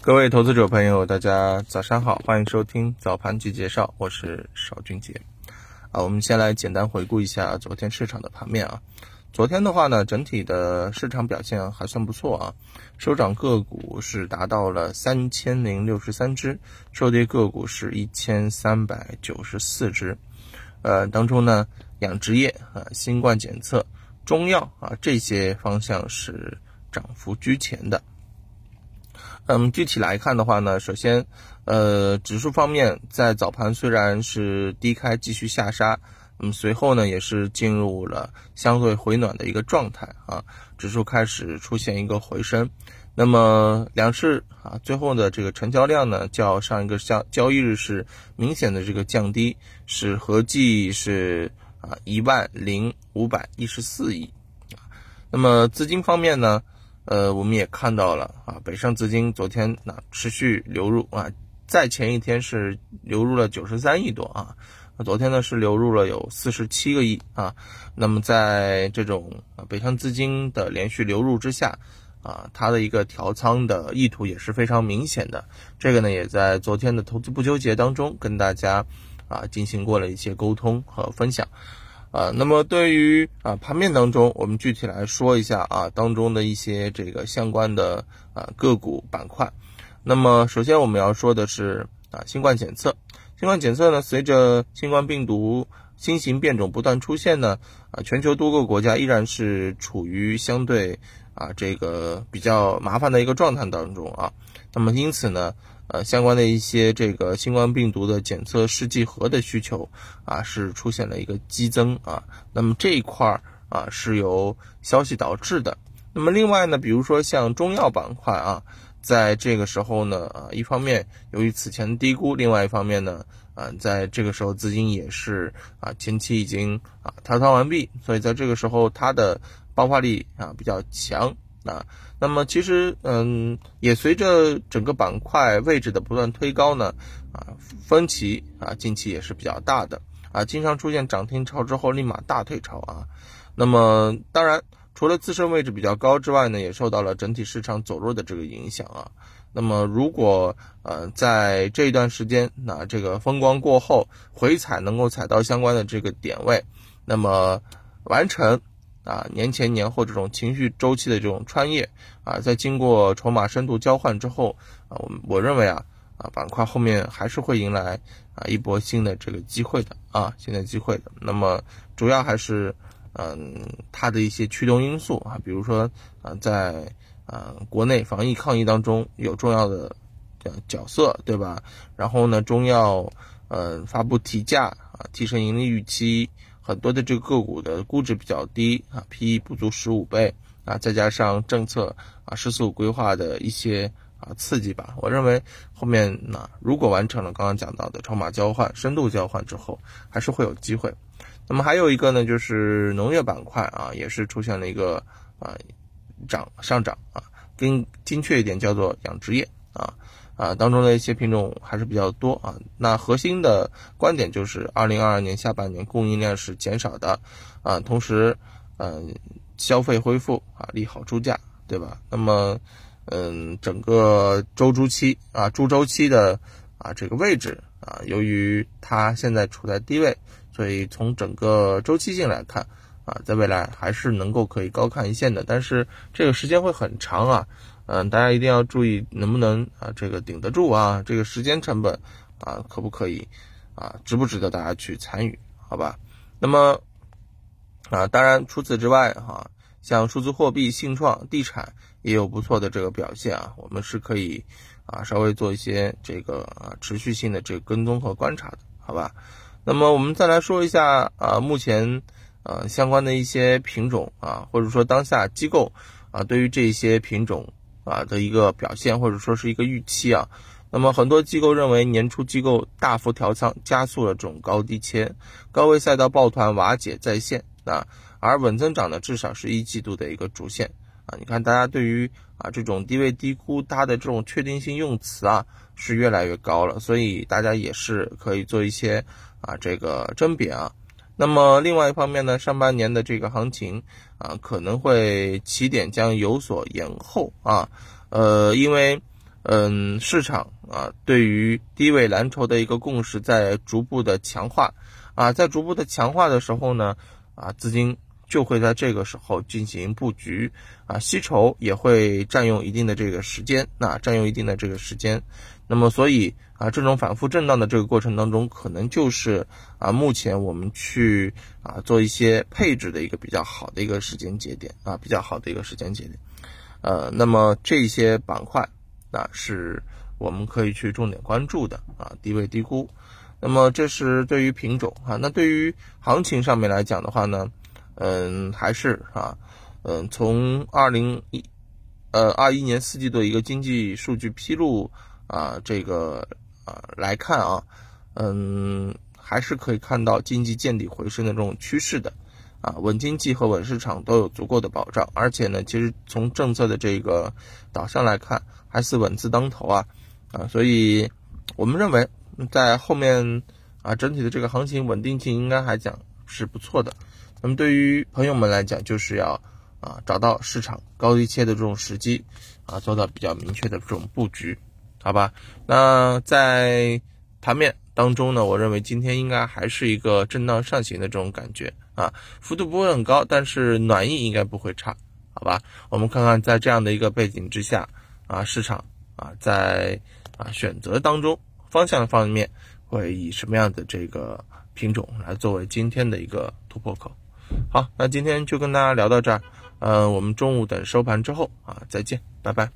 各位投资者朋友，大家早上好，欢迎收听早盘及介绍，我是邵俊杰。啊，我们先来简单回顾一下昨天市场的盘面啊。昨天的话呢，整体的市场表现还算不错啊，收涨个股是达到了三千零六十三只，收跌个股是一千三百九十四只。呃，当中呢，养殖业啊、新冠检测、中药啊这些方向是涨幅居前的。嗯，具体来看的话呢，首先，呃，指数方面在早盘虽然是低开继续下杀，嗯，随后呢也是进入了相对回暖的一个状态啊，指数开始出现一个回升。那么两市啊，最后的这个成交量呢，较上一个交交易日是明显的这个降低，是合计是啊一万零五百一十四亿啊。那么资金方面呢？呃，我们也看到了啊，北上资金昨天那持续流入啊，在前一天是流入了九十三亿多啊，昨天呢是流入了有四十七个亿啊。那么在这种啊北上资金的连续流入之下啊，它的一个调仓的意图也是非常明显的。这个呢也在昨天的投资不纠结当中跟大家啊进行过了一些沟通和分享。啊，那么对于啊盘面当中，我们具体来说一下啊当中的一些这个相关的啊个股板块。那么首先我们要说的是啊新冠检测，新冠检测呢，随着新冠病毒新型变种不断出现呢，啊全球多个国家依然是处于相对啊这个比较麻烦的一个状态当中啊。那么因此呢。呃，相关的一些这个新冠病毒的检测试剂盒的需求啊，是出现了一个激增啊。那么这一块儿啊，是由消息导致的。那么另外呢，比如说像中药板块啊，在这个时候呢，啊，一方面由于此前低估，另外一方面呢，啊，在这个时候资金也是啊前期已经啊调仓完毕，所以在这个时候它的爆发力啊比较强。啊，那么其实，嗯，也随着整个板块位置的不断推高呢，啊，分歧啊，近期也是比较大的啊，经常出现涨停潮之后立马大退潮啊。那么，当然，除了自身位置比较高之外呢，也受到了整体市场走弱的这个影响啊。那么，如果呃在这一段时间，那这个风光过后回踩能够踩到相关的这个点位，那么完成。啊，年前年后这种情绪周期的这种穿越啊，在经过筹码深度交换之后啊，我我认为啊啊板块后面还是会迎来啊一波新的这个机会的啊新的机会的。那么主要还是嗯它的一些驱动因素啊，比如说啊在啊国内防疫抗疫当中有重要的角色，对吧？然后呢，中药呃发布提价啊，提升盈利预期。很多的这个个股的估值比较低啊，PE 不足十五倍啊，再加上政策啊“十四五”规划的一些啊刺激吧，我认为后面呢，如果完成了刚刚讲到的筹码交换、深度交换之后，还是会有机会。那么还有一个呢，就是农业板块啊，也是出现了一个啊涨上涨啊，更精确一点叫做养殖业啊。啊，当中的一些品种还是比较多啊。那核心的观点就是，二零二二年下半年供应量是减少的，啊，同时，嗯，消费恢复啊，利好猪价，对吧？那么，嗯，整个周周期啊，猪周期的啊这个位置啊，由于它现在处在低位，所以从整个周期性来看啊，在未来还是能够可以高看一线的，但是这个时间会很长啊。嗯，大家一定要注意能不能啊，这个顶得住啊，这个时间成本啊，可不可以啊，值不值得大家去参与？好吧？那么啊，当然除此之外哈，像数字货币、信创、地产也有不错的这个表现啊，我们是可以啊，稍微做一些这个啊持续性的这个跟踪和观察的，好吧？那么我们再来说一下啊，目前呃相关的一些品种啊，或者说当下机构啊，对于这些品种。啊的一个表现，或者说是一个预期啊。那么很多机构认为，年初机构大幅调仓，加速了这种高低切，高位赛道抱团瓦解在线啊。而稳增长呢，至少是一季度的一个主线啊。你看，大家对于啊这种低位低估它的这种确定性用词啊，是越来越高了。所以大家也是可以做一些啊这个甄别啊。那么另外一方面呢，上半年的这个行情啊，可能会起点将有所延后啊，呃，因为嗯，市场啊对于低位蓝筹的一个共识在逐步的强化，啊，在逐步的强化的时候呢，啊，资金就会在这个时候进行布局，啊，吸筹也会占用一定的这个时间，那占用一定的这个时间，那么所以啊，这种反复震荡的这个过程当中，可能就是啊，目前我们去啊做一些配置的一个比较好的一个时间节点啊，比较好的一个时间节点，呃，那么这些板块。那是我们可以去重点关注的啊，低位低估。那么这是对于品种啊，那对于行情上面来讲的话呢，嗯，还是啊，嗯，从二零一呃二一年四季度一个经济数据披露啊，这个啊来看啊，嗯，还是可以看到经济见底回升的这种趋势的。啊，稳经济和稳市场都有足够的保障，而且呢，其实从政策的这个导向来看，还是稳字当头啊，啊，所以我们认为在后面啊，整体的这个行情稳定性应该还讲是不错的。那么对于朋友们来讲，就是要啊找到市场高低切的这种时机啊，做到比较明确的这种布局，好吧？那在盘面当中呢，我认为今天应该还是一个震荡上行的这种感觉。啊，幅度不会很高，但是暖意应该不会差，好吧？我们看看在这样的一个背景之下，啊，市场啊，在啊选择当中方向方面会以什么样的这个品种来作为今天的一个突破口？好，那今天就跟大家聊到这儿，呃，我们中午等收盘之后啊，再见，拜拜。